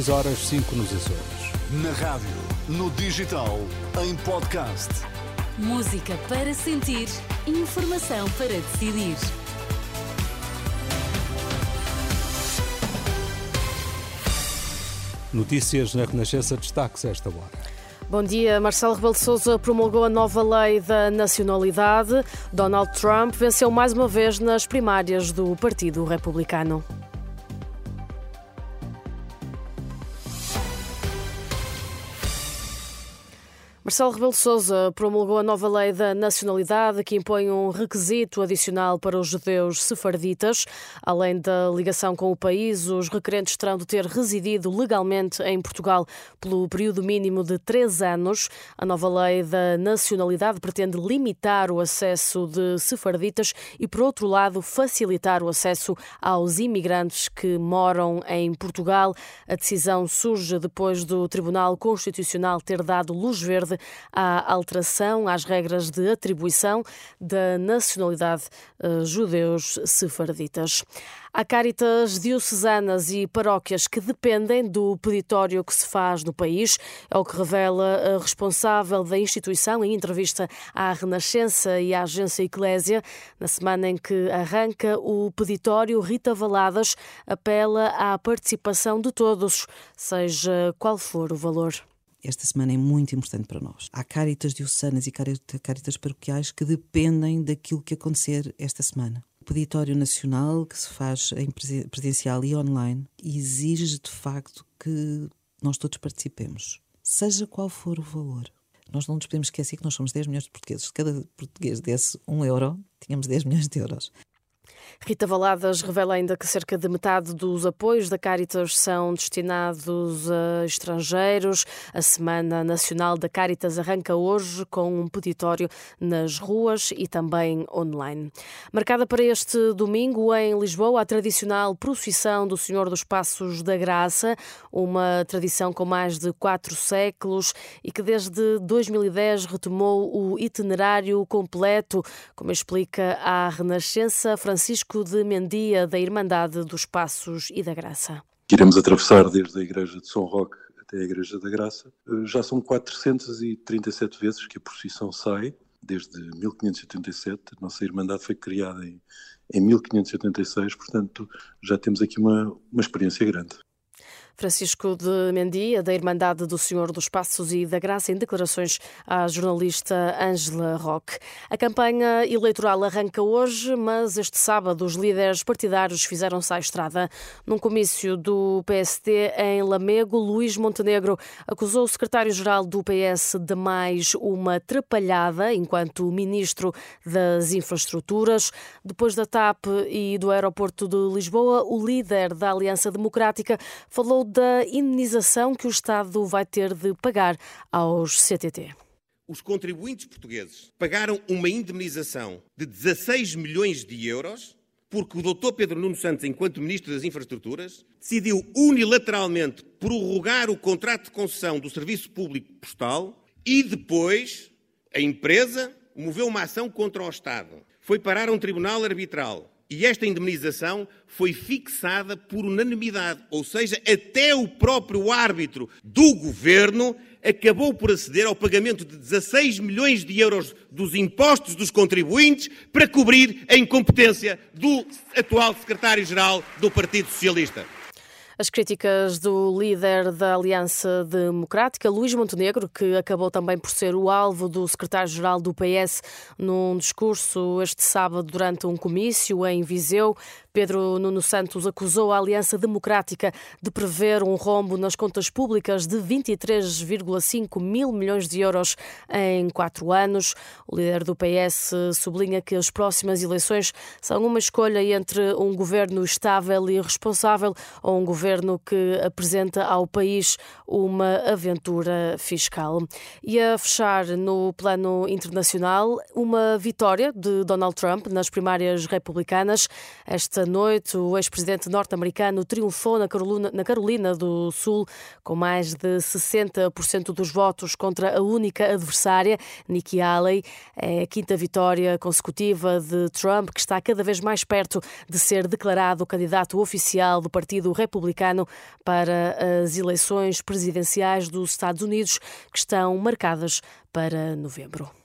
6 horas 5 nos Açores. Na rádio, no digital, em podcast. Música para sentir, informação para decidir. Notícias na Renascença destaques esta hora. Bom dia. Marcelo Rebelo de Sousa promulgou a nova lei da nacionalidade. Donald Trump venceu mais uma vez nas primárias do Partido Republicano. Marcelo Rebelo Sousa promulgou a nova lei da nacionalidade que impõe um requisito adicional para os judeus sefarditas. Além da ligação com o país, os requerentes terão de ter residido legalmente em Portugal pelo período mínimo de três anos. A nova lei da nacionalidade pretende limitar o acesso de sefarditas e, por outro lado, facilitar o acesso aos imigrantes que moram em Portugal. A decisão surge depois do Tribunal Constitucional ter dado luz verde à alteração às regras de atribuição da nacionalidade uh, judeus sefarditas. Há cáritas diocesanas e paróquias que dependem do peditório que se faz no país, é o que revela a responsável da instituição em entrevista à Renascença e à agência Eclésia. Na semana em que arranca o peditório, Rita Valadas apela à participação de todos, seja qual for o valor esta semana é muito importante para nós. Há cáritas diocesanas e cáritas paroquiais que dependem daquilo que acontecer esta semana. O peditório nacional, que se faz em presencial e online, exige de facto que nós todos participemos, seja qual for o valor. Nós não nos podemos esquecer que nós somos 10 milhões de portugueses. Se cada português desse um euro, tínhamos 10 milhões de euros. Rita Valadas revela ainda que cerca de metade dos apoios da Caritas são destinados a estrangeiros. A Semana Nacional da Caritas arranca hoje com um peditório nas ruas e também online. Marcada para este domingo em Lisboa a tradicional procissão do Senhor dos Passos da Graça, uma tradição com mais de quatro séculos e que desde 2010 retomou o itinerário completo, como explica a Renascença Francisco Francisco de Mendia, da Irmandade dos Passos e da Graça. Iremos atravessar desde a Igreja de São Roque até a Igreja da Graça. Eh, já são 437 vezes que a procissão sai, desde 1587. A nossa Irmandade foi criada em, em 1586, portanto já temos aqui uma, uma experiência grande. Francisco de Mendia, da Irmandade do Senhor dos Passos e da Graça, em declarações à jornalista Ângela Roque. A campanha eleitoral arranca hoje, mas este sábado os líderes partidários fizeram-se à estrada. Num comício do PSD em Lamego, Luís Montenegro acusou o secretário-geral do PS de mais uma trapalhada enquanto ministro das Infraestruturas. Depois da TAP e do aeroporto de Lisboa, o líder da Aliança Democrática falou da indenização que o Estado vai ter de pagar aos CTT. Os contribuintes portugueses pagaram uma indemnização de 16 milhões de euros porque o Dr. Pedro Nuno Santos, enquanto Ministro das Infraestruturas, decidiu unilateralmente prorrogar o contrato de concessão do Serviço Público Postal e depois a empresa moveu uma ação contra o Estado. Foi parar a um tribunal arbitral e esta indemnização foi fixada por unanimidade, ou seja, até o próprio árbitro do governo acabou por aceder ao pagamento de 16 milhões de euros dos impostos dos contribuintes para cobrir a incompetência do atual secretário-geral do Partido Socialista. As críticas do líder da Aliança Democrática, Luís Montenegro, que acabou também por ser o alvo do secretário-geral do PS num discurso este sábado durante um comício em Viseu, Pedro Nuno Santos acusou a Aliança Democrática de prever um rombo nas contas públicas de 23,5 mil milhões de euros em quatro anos. O líder do PS sublinha que as próximas eleições são uma escolha entre um governo estável e responsável ou um governo que apresenta ao país uma aventura fiscal. E a fechar no plano internacional, uma vitória de Donald Trump nas primárias republicanas. Esta Esta noite, o ex-presidente norte-americano triunfou na Carolina, na Carolina do Sul com mais de 60% dos votos contra a única adversária, Nikki Haley. É a quinta vitória consecutiva de Trump, que está cada vez mais perto de ser declarado candidato oficial do Partido Republicano para as eleições presidenciais dos Estados Unidos, que estão marcadas para novembro.